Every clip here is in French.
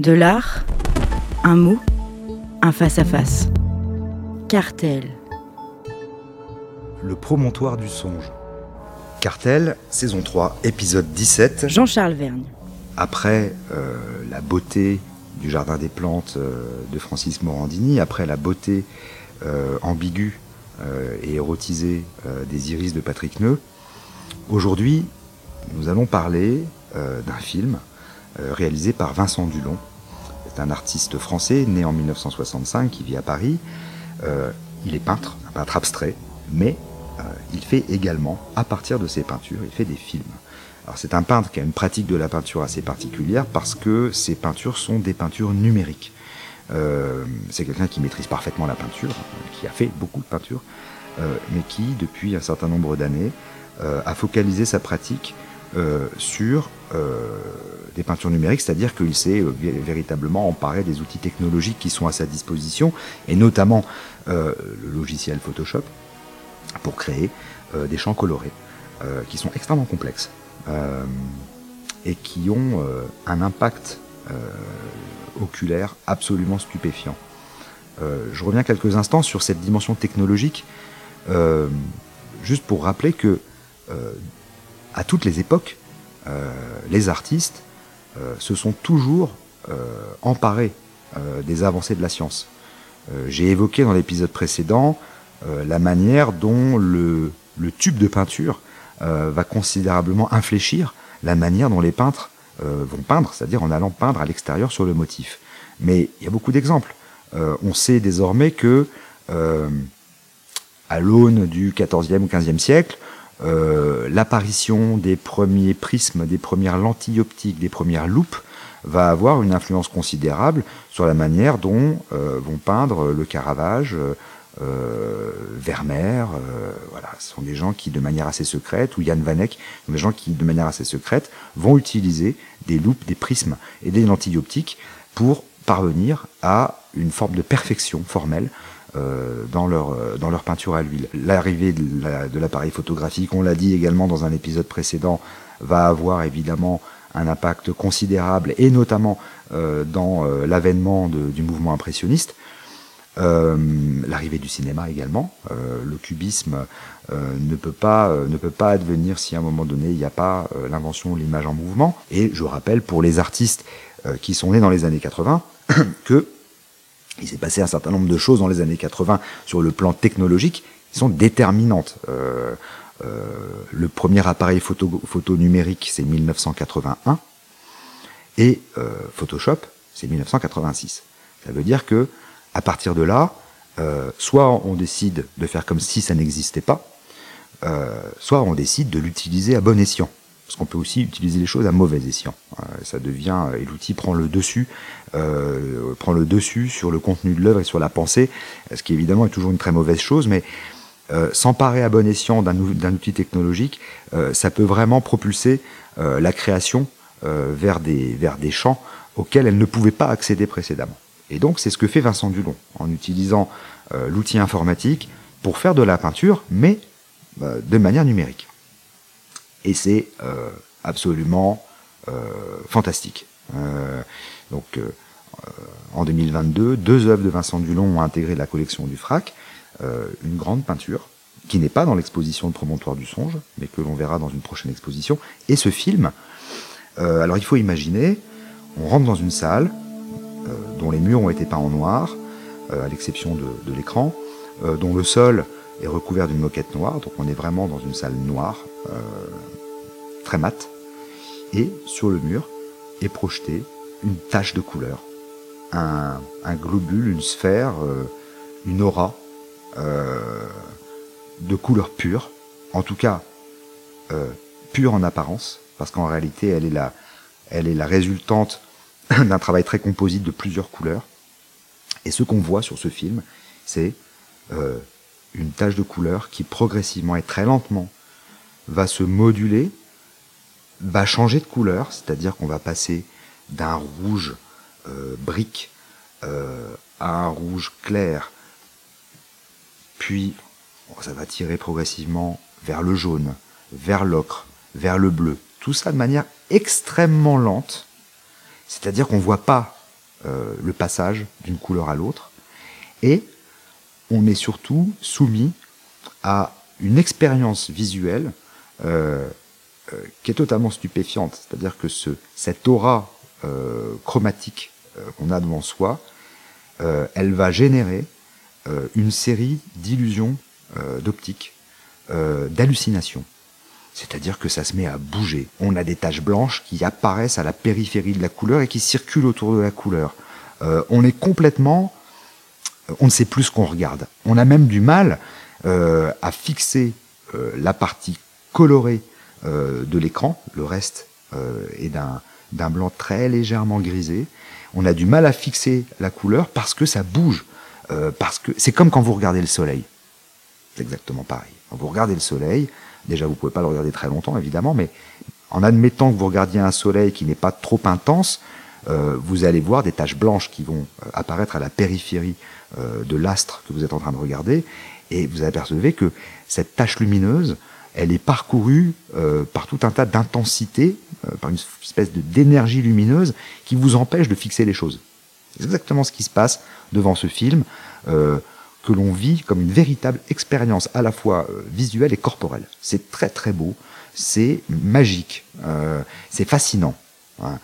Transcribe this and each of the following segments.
De l'art, un mot, un face-à-face. Cartel. Le promontoire du songe. Cartel, saison 3, épisode 17. Jean-Charles Vergne. Après euh, la beauté du Jardin des Plantes euh, de Francis Morandini, après la beauté euh, ambiguë et érotisée des iris de Patrick Neu, aujourd'hui, nous allons parler d'un film réalisé par Vincent Dulon. C'est un artiste français né en 1965 qui vit à Paris. Euh, il est peintre, un peintre abstrait, mais euh, il fait également, à partir de ses peintures, il fait des films. Alors c'est un peintre qui a une pratique de la peinture assez particulière parce que ses peintures sont des peintures numériques. Euh, c'est quelqu'un qui maîtrise parfaitement la peinture, euh, qui a fait beaucoup de peinture, euh, mais qui, depuis un certain nombre d'années, euh, a focalisé sa pratique euh, sur euh, des peintures numériques, c'est-à-dire qu'il s'est euh, vé- véritablement emparé des outils technologiques qui sont à sa disposition, et notamment le logiciel Photoshop, pour créer des champs colorés, qui sont extrêmement complexes, et qui ont un impact oculaire absolument stupéfiant. Je reviens quelques instants sur cette dimension technologique, juste pour rappeler que à toutes les époques, euh, les artistes euh, se sont toujours euh, emparés euh, des avancées de la science. Euh, J'ai évoqué dans l'épisode précédent la manière dont le, le tube de peinture va considérablement infléchir la manière dont les peintres vont peindre, c'est-à-dire en allant peindre à l'extérieur sur le motif. Mais il y a beaucoup d'exemples. On sait désormais que à l'aune du XIVe ou XVe siècle, l'apparition des premiers prismes, des premières lentilles optiques, des premières loupes va avoir une influence considérable sur la manière dont euh, vont peindre le Caravage, euh, euh, Vermeer, euh, voilà, ce sont des gens qui de manière assez secrète, ou Jan van Eyck, sont des gens qui de manière assez secrète vont utiliser des loupes, des prismes et des lentilles optiques pour parvenir à une forme de perfection formelle euh, dans leur euh, dans leur peinture à l'huile. L'arrivée de la- de l'appareil photographique, on l'a dit également dans un épisode précédent, va avoir évidemment un impact considérable et notamment euh, dans euh, l'avènement du mouvement impressionniste. Euh, L'arrivée du cinéma également. Euh, le cubisme euh, ne peut pas euh, ne peut pas advenir si à un moment donné il n'y a pas euh, l'invention de l'image en mouvement. Et je rappelle pour les artistes qui sont nés dans les années 80 que il s'est passé un certain nombre de choses dans les années 80 sur le plan technologique qui sont déterminantes. Euh, euh, le premier appareil photo, numérique, c'est 1981, et euh, Photoshop, c'est 1986. Ça veut dire que à partir de là, soit on décide de faire comme si ça n'existait pas, soit on décide de l'utiliser à bon escient. Parce qu'on peut aussi utiliser les choses à mauvais escient. Euh, ça devient et l'outil prend le dessus, euh, prend le dessus sur le contenu de l'œuvre et sur la pensée, ce qui évidemment est toujours une très mauvaise chose, mais euh, s'emparer à bon escient d'un ou- d'un outil technologique, euh, ça peut vraiment propulser euh, la création euh, vers, des, vers des champs auxquels elle ne pouvait pas accéder précédemment. Et donc c'est ce que fait Vincent Dulon, en utilisant euh, l'outil informatique pour faire de la peinture, mais euh, de manière numérique. Et c'est euh, absolument euh, fantastique. Euh, donc en 2022, deux œuvres de Vincent Dulon ont intégré la collection du FRAC, une grande peinture qui n'est pas dans l'exposition de Promontoire du Songe, mais que l'on verra dans une prochaine exposition, et ce film. Alors il faut imaginer, on rentre dans une salle dont les murs ont été peints en noir, à l'exception de, l'écran, dont le sol est recouvert d'une moquette noire, donc on est vraiment dans une salle noire, très mate, et sur le mur est projetée une tache de couleur, un, globule, une sphère, euh, une aura euh, de couleur pure, en tout cas euh, pure en apparence, parce qu'en réalité elle est la, elle est la résultante d'un travail très composite de plusieurs couleurs. Et ce qu'on voit sur ce film, c'est une tache de couleur qui progressivement et très lentement va se moduler, va changer de couleur, c'est-à-dire qu'on va passer d'un rouge euh, brique euh, à un rouge clair, puis ça va tirer progressivement vers le jaune, vers l'ocre, vers le bleu. Tout ça de manière extrêmement lente, c'est-à-dire qu'on ne voit pas le passage d'une couleur à l'autre. Et on est surtout soumis à une expérience visuelle qui est totalement stupéfiante. C'est-à-dire que ce, cette aura chromatique qu'on a devant soi, elle va générer une série d'illusions d'optique, d'hallucinations. C'est-à-dire que ça se met à bouger. On a des taches blanches qui apparaissent à la périphérie de la couleur et qui circulent autour de la couleur. Euh, on est complètement... On ne sait plus ce qu'on regarde. On a même du mal euh, à fixer euh, la partie colorée de l'écran. Le reste est d'un blanc très légèrement grisé. On a du mal à fixer la couleur parce que ça bouge. parce que c'est comme quand vous regardez le soleil. C'est exactement pareil. Quand vous regardez le soleil, Déjà, vous pouvez pas le regarder très longtemps, évidemment, mais en admettant que vous regardiez un soleil qui n'est pas trop intense, euh, vous allez voir des taches blanches qui vont euh, apparaître à la périphérie euh, de l'astre que vous êtes en train de regarder, et vous apercevez que cette tache lumineuse, elle est parcourue par tout un tas d'intensités, par une espèce d'énergie lumineuse qui vous empêche de fixer les choses. C'est exactement ce qui se passe devant ce film que l'on vit comme une véritable expérience à la fois euh, visuelle et corporelle. C'est très très beau, c'est magique, euh, c'est fascinant. Hein.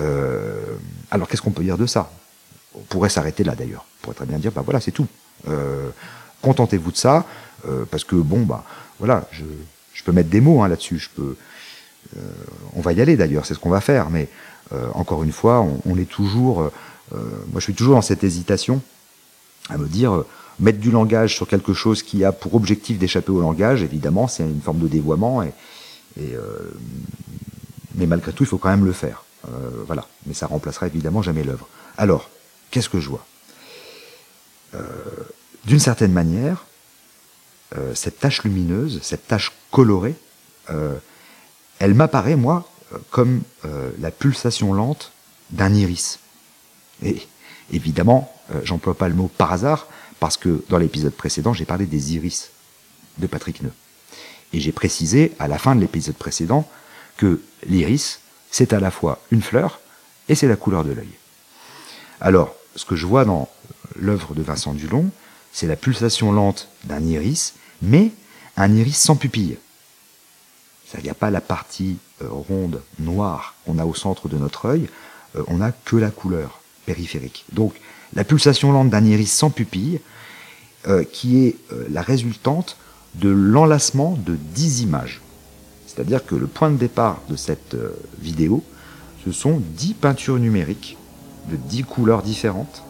Euh, alors qu'est-ce qu'on peut dire de ça? On pourrait s'arrêter là d'ailleurs. On pourrait très bien dire, bah voilà, c'est tout. Contentez-vous de ça, parce que bon, bah voilà, je, peux mettre des mots hein, là-dessus. Peux, on va y aller d'ailleurs, c'est ce qu'on va faire. Mais encore une fois, on, est toujours, moi je suis toujours dans cette hésitation à me dire mettre du langage sur quelque chose qui a pour objectif d'échapper au langage, évidemment, c'est une forme de dévoiement. Euh, mais malgré tout, il faut quand même le faire. Euh, voilà. Mais ça remplacera évidemment jamais l'œuvre. Alors, qu'est-ce que je vois? Euh, D'une certaine manière, cette tache lumineuse, cette tache colorée, elle m'apparaît, moi, comme la pulsation lente d'un iris. Et évidemment, j'emploie pas le mot par hasard, parce que dans l'épisode précédent, j'ai parlé des iris de Patrick Neu. Et j'ai précisé à la fin de l'épisode précédent que l'iris, c'est à la fois une fleur et c'est la couleur de l'œil. Alors, ce que je vois dans l'œuvre de Vincent Dulon, c'est la pulsation lente d'un iris, mais un iris sans pupille. Il n'y a pas la partie euh, ronde, noire qu'on a au centre de notre œil, euh, on n'a que la couleur périphérique. Donc, la pulsation lente d'un iris sans pupille, euh, qui est la résultante de l'enlacement de 10 images. C'est-à-dire que le point de départ de cette vidéo, ce sont 10 peintures numériques de 10 couleurs différentes.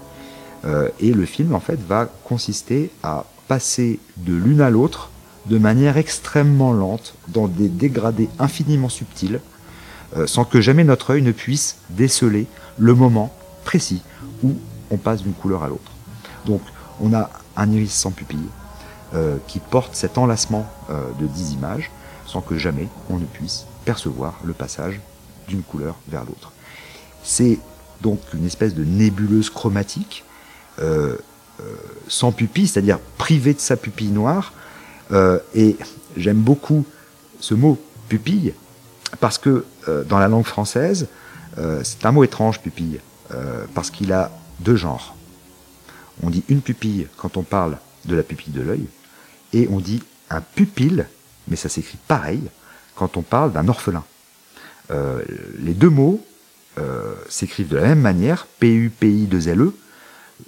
Et le film, en fait, va consister à passer de l'une à l'autre de manière extrêmement lente, dans des dégradés infiniment subtils, sans que jamais notre œil ne puisse déceler le moment précis où on passe d'une couleur à l'autre. Donc on a un iris sans pupille euh, qui porte cet enlacement euh, de 10 images sans que jamais on ne puisse percevoir le passage d'une couleur vers l'autre. C'est donc une espèce de nébuleuse chromatique euh, sans pupille, c'est-à-dire privée de sa pupille noire. et j'aime beaucoup ce mot pupille parce que dans la langue française, c'est un mot étrange pupille parce qu'il a deux genres. On dit une pupille quand on parle de la pupille de l'œil, et on dit un pupille, mais ça s'écrit pareil, quand on parle d'un orphelin. Euh, les deux mots euh, s'écrivent de la même manière, P-U-P-I-2-L-E.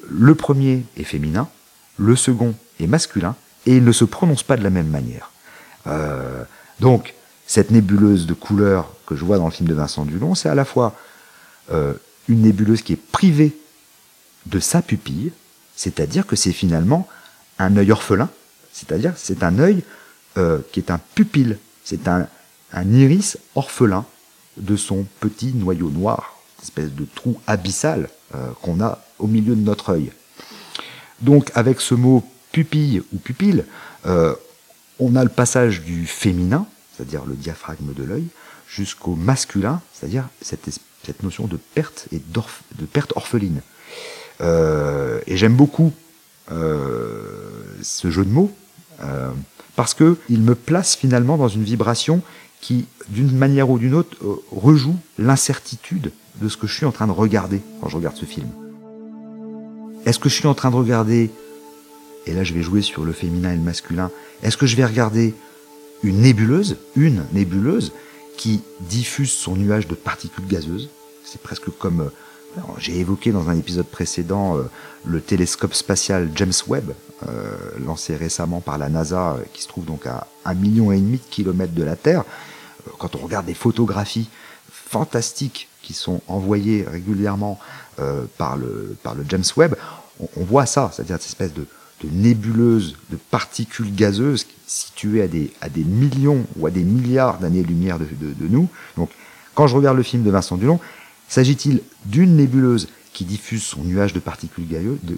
Le premier est féminin, le second est masculin, et ils ne se prononcent pas de la même manière. Euh, donc, cette nébuleuse de couleurs que je vois dans le film de Vincent Dulon, c'est à la fois une nébuleuse qui est privée de sa pupille, c'est-à-dire que c'est finalement un œil orphelin, c'est-à-dire c'est un œil euh, qui est un pupille, c'est un, iris orphelin de son petit noyau noir, espèce de trou abyssal euh, qu'on a au milieu de notre œil. Donc avec ce mot pupille ou pupille, euh, on a le passage du féminin, c'est-à-dire le diaphragme de l'œil, jusqu'au masculin, c'est-à-dire cette, notion de perte et de perte orpheline. Euh, et j'aime beaucoup euh, ce jeu de mots parce que il me place finalement dans une vibration qui, d'une manière ou d'une autre, rejoue l'incertitude de ce que je suis en train de regarder quand je regarde ce film. Est-ce que je suis en train de regarder, et là je vais jouer sur le féminin et le masculin, est-ce que je vais regarder une nébuleuse, une nébuleuse, qui diffuse son nuage de particules gazeuses? C'est presque comme, euh, j'ai évoqué dans un épisode précédent, euh, le télescope spatial James Webb, euh, lancé récemment par la NASA, qui se trouve donc à un million et demi de kilomètres de la Terre. Quand on regarde des photographies fantastiques qui sont envoyées régulièrement par, le, par le James Webb, on, voit ça, c'est-à-dire cette espèce de, de nébuleuse de particules gazeuses situées à des, millions ou à des milliards d'années-lumière de, de, nous. Donc, quand je regarde le film de Vincent Dulon, s'agit-il d'une nébuleuse qui diffuse son nuage de particules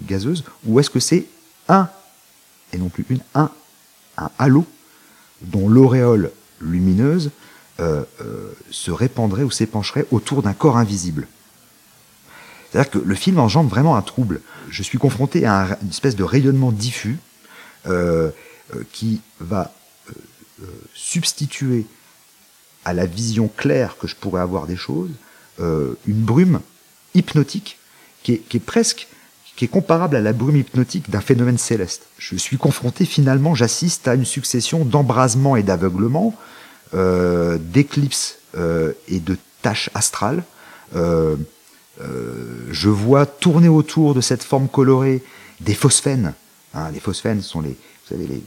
gazeuses, ou est-ce que c'est un, et non plus une, un, un halo dont l'auréole lumineuse euh, euh, se répandrait ou s'épancherait autour d'un corps invisible? C'est-à-dire que le film engendre vraiment un trouble. Je suis confronté à une espèce de rayonnement diffus euh, euh, qui va euh, substituer à la vision claire que je pourrais avoir des choses une brume hypnotique qui est, qui est presque qui est comparable à la brume hypnotique d'un phénomène céleste. Je suis confronté finalement, j'assiste à une succession d'embrasements et d'aveuglements, euh, d'éclipses euh, et de taches astrales. Euh, je vois tourner autour de cette forme colorée des phosphènes. Hein, les phosphènes sont les, vous savez, les,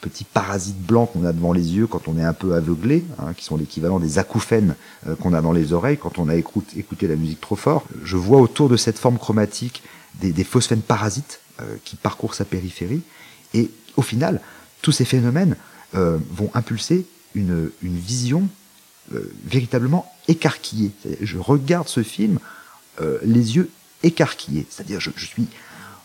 petits parasites blancs qu'on a devant les yeux quand on est un peu aveuglé, hein, qui sont l'équivalent des acouphènes euh, qu'on a dans les oreilles quand on a écouté, la musique trop fort. Je vois autour de cette forme chromatique des, phosphènes parasites euh, qui parcourent sa périphérie. Et au final, tous ces phénomènes vont impulser une vision véritablement écarquillée. Je regarde ce film euh, les yeux écarquillés. C'est-à-dire, je, je, suis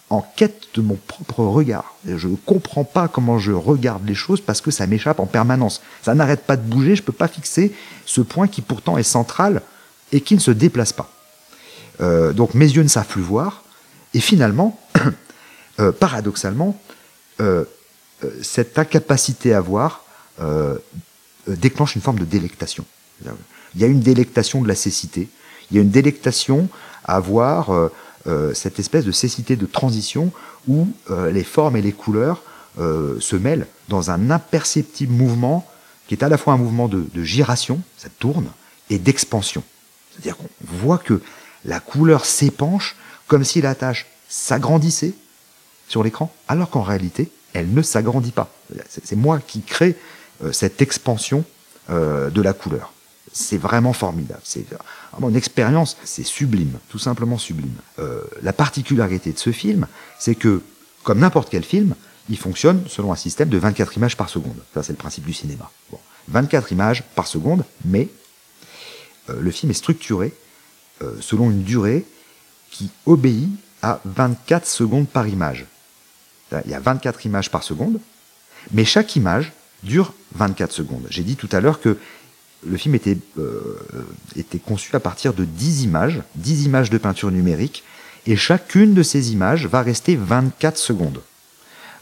en quête de mon propre regard. Je ne comprends pas comment je regarde les choses parce que ça m'échappe en permanence. Ça n'arrête pas de bouger, je ne peux pas fixer ce point qui pourtant est central et qui ne se déplace pas. Euh, donc mes yeux ne savent plus voir. Et finalement, euh, paradoxalement, cette incapacité à voir déclenche une forme de délectation. Il y a une délectation de la cécité, il y a une délectation à avoir euh, euh, cette espèce de cécité de transition où euh, les formes et les couleurs se mêlent dans un imperceptible mouvement qui est à la fois un mouvement de, de giration, ça tourne, et d'expansion. C'est-à-dire qu'on voit que la couleur s'épanche comme si la tâche s'agrandissait sur l'écran, alors qu'en réalité, elle ne s'agrandit pas. C'est moi qui crée cette expansion de la couleur. C'est vraiment formidable. C'est une expérience, c'est sublime, tout simplement sublime. Euh, la particularité de ce film, c'est que, comme n'importe quel film, il fonctionne selon un système de 24 images par seconde. Ça, c'est le principe du cinéma. Bon. 24 images par seconde, mais euh, le film est structuré euh, selon une durée qui obéit à 24 secondes par image. Il y a 24 images par seconde, mais chaque image dure 24 secondes. J'ai dit tout à l'heure que le film était, euh, était conçu à partir de 10 images, 10 images de peinture numérique, et chacune de ces images va rester 24 secondes.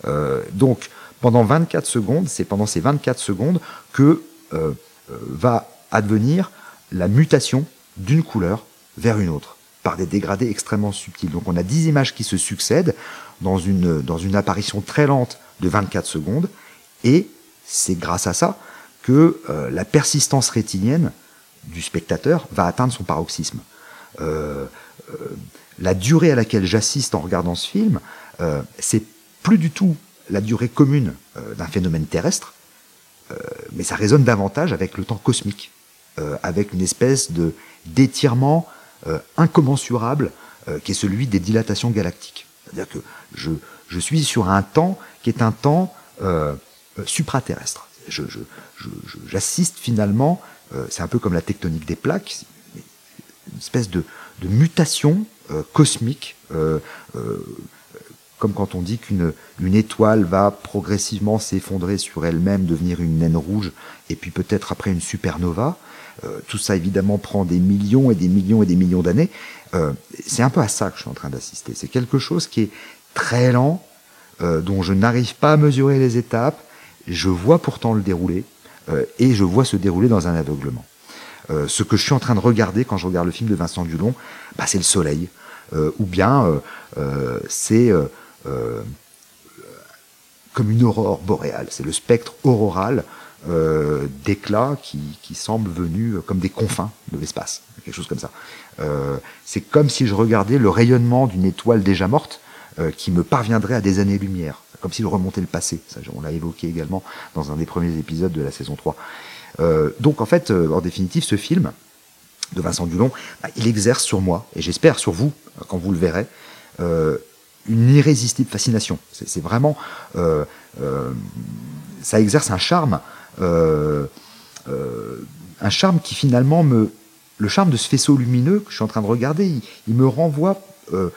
Euh, donc, pendant 24 secondes, c'est pendant ces 24 secondes que euh, va advenir la mutation d'une couleur vers une autre, par des dégradés extrêmement subtils. Donc on a 10 images qui se succèdent dans une, dans une apparition très lente de 24 secondes, et c'est grâce à ça euh, la persistance rétinienne du spectateur va atteindre son paroxysme. Euh, euh, la durée à laquelle j'assiste en regardant ce film, c'est plus du tout la durée commune d'un phénomène terrestre, mais ça résonne davantage avec le temps cosmique, avec une espèce de d'étirement incommensurable qui est celui des dilatations galactiques. C'est-à-dire que je suis sur un temps qui est un temps supraterrestre j'assiste finalement, euh, c'est un peu comme la tectonique des plaques, une espèce de, mutation euh, cosmique, euh, comme quand on dit qu'une une étoile va progressivement s'effondrer sur elle-même, devenir une naine rouge, et puis peut-être après une supernova. Tout ça évidemment prend des millions et des millions et des millions d'années. c'est un peu à ça que je suis en train d'assister. C'est quelque chose qui est très lent, dont je n'arrive pas à mesurer les étapes, je vois pourtant le dérouler, euh, et je vois se dérouler dans un aveuglement. ce que je suis en train de regarder quand je regarde le film de Vincent Dulon, bah, c'est le soleil, ou bien c'est comme une aurore boréale, c'est le spectre auroral euh, d'éclats qui, qui semblent venus comme des confins de l'espace, quelque chose comme ça. Euh, c'est comme si je regardais le rayonnement d'une étoile déjà morte euh, qui me parviendrait à des années-lumière, comme s'il remontait le passé. On l'a évoqué également dans un des premiers épisodes de la saison 3. Euh, donc en fait, euh, en définitive, ce film de Vincent Dulon, bah, il exerce sur moi, et j'espère sur vous, quand vous le verrez, une irrésistible fascination. C'est vraiment... ça exerce un charme euh, euh, un charme qui finalement me... Le charme de ce faisceau lumineux que je suis en train de regarder, il, me renvoie euh,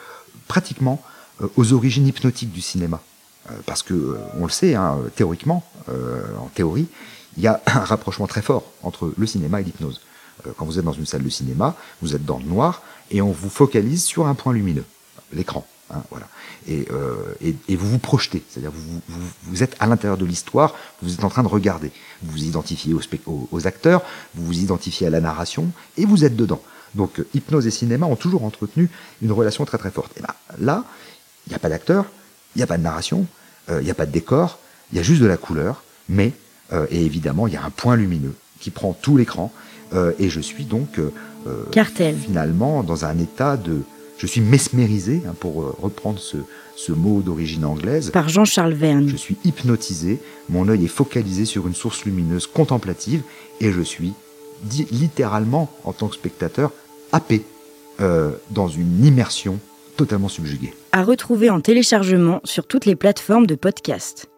pratiquement aux origines hypnotiques du cinéma. Parce que, on le sait, hein, théoriquement, en théorie, il y a un rapprochement très fort entre le cinéma et l'hypnose. quand vous êtes dans une salle de cinéma, vous êtes dans le noir et on vous focalise sur un point lumineux, l'écran. Hein, voilà. Euh, et, et, vous vous projetez, c'est-à-dire vous, vous, vous, êtes à l'intérieur de l'histoire, vous êtes en train de regarder, vous vous identifiez aux, aux, acteurs, vous vous identifiez à la narration, et vous êtes dedans. Donc euh, hypnose et cinéma ont toujours entretenu une relation très très forte. Et ben, là, il n'y a pas d'acteur, il n'y a pas de narration, euh, il n'y a pas de décor, il y a juste de la couleur, mais, et évidemment, il y a un point lumineux qui prend tout l'écran, et je suis donc finalement dans un état de je suis mesmérisé, hein, pour euh, reprendre ce, mot d'origine anglaise. Par Jean-Charles Verne. Je suis hypnotisé, mon œil est focalisé sur une source lumineuse contemplative et je suis littéralement, en tant que spectateur, happé euh, dans une immersion totalement subjuguée. À retrouver en téléchargement sur toutes les plateformes de podcast.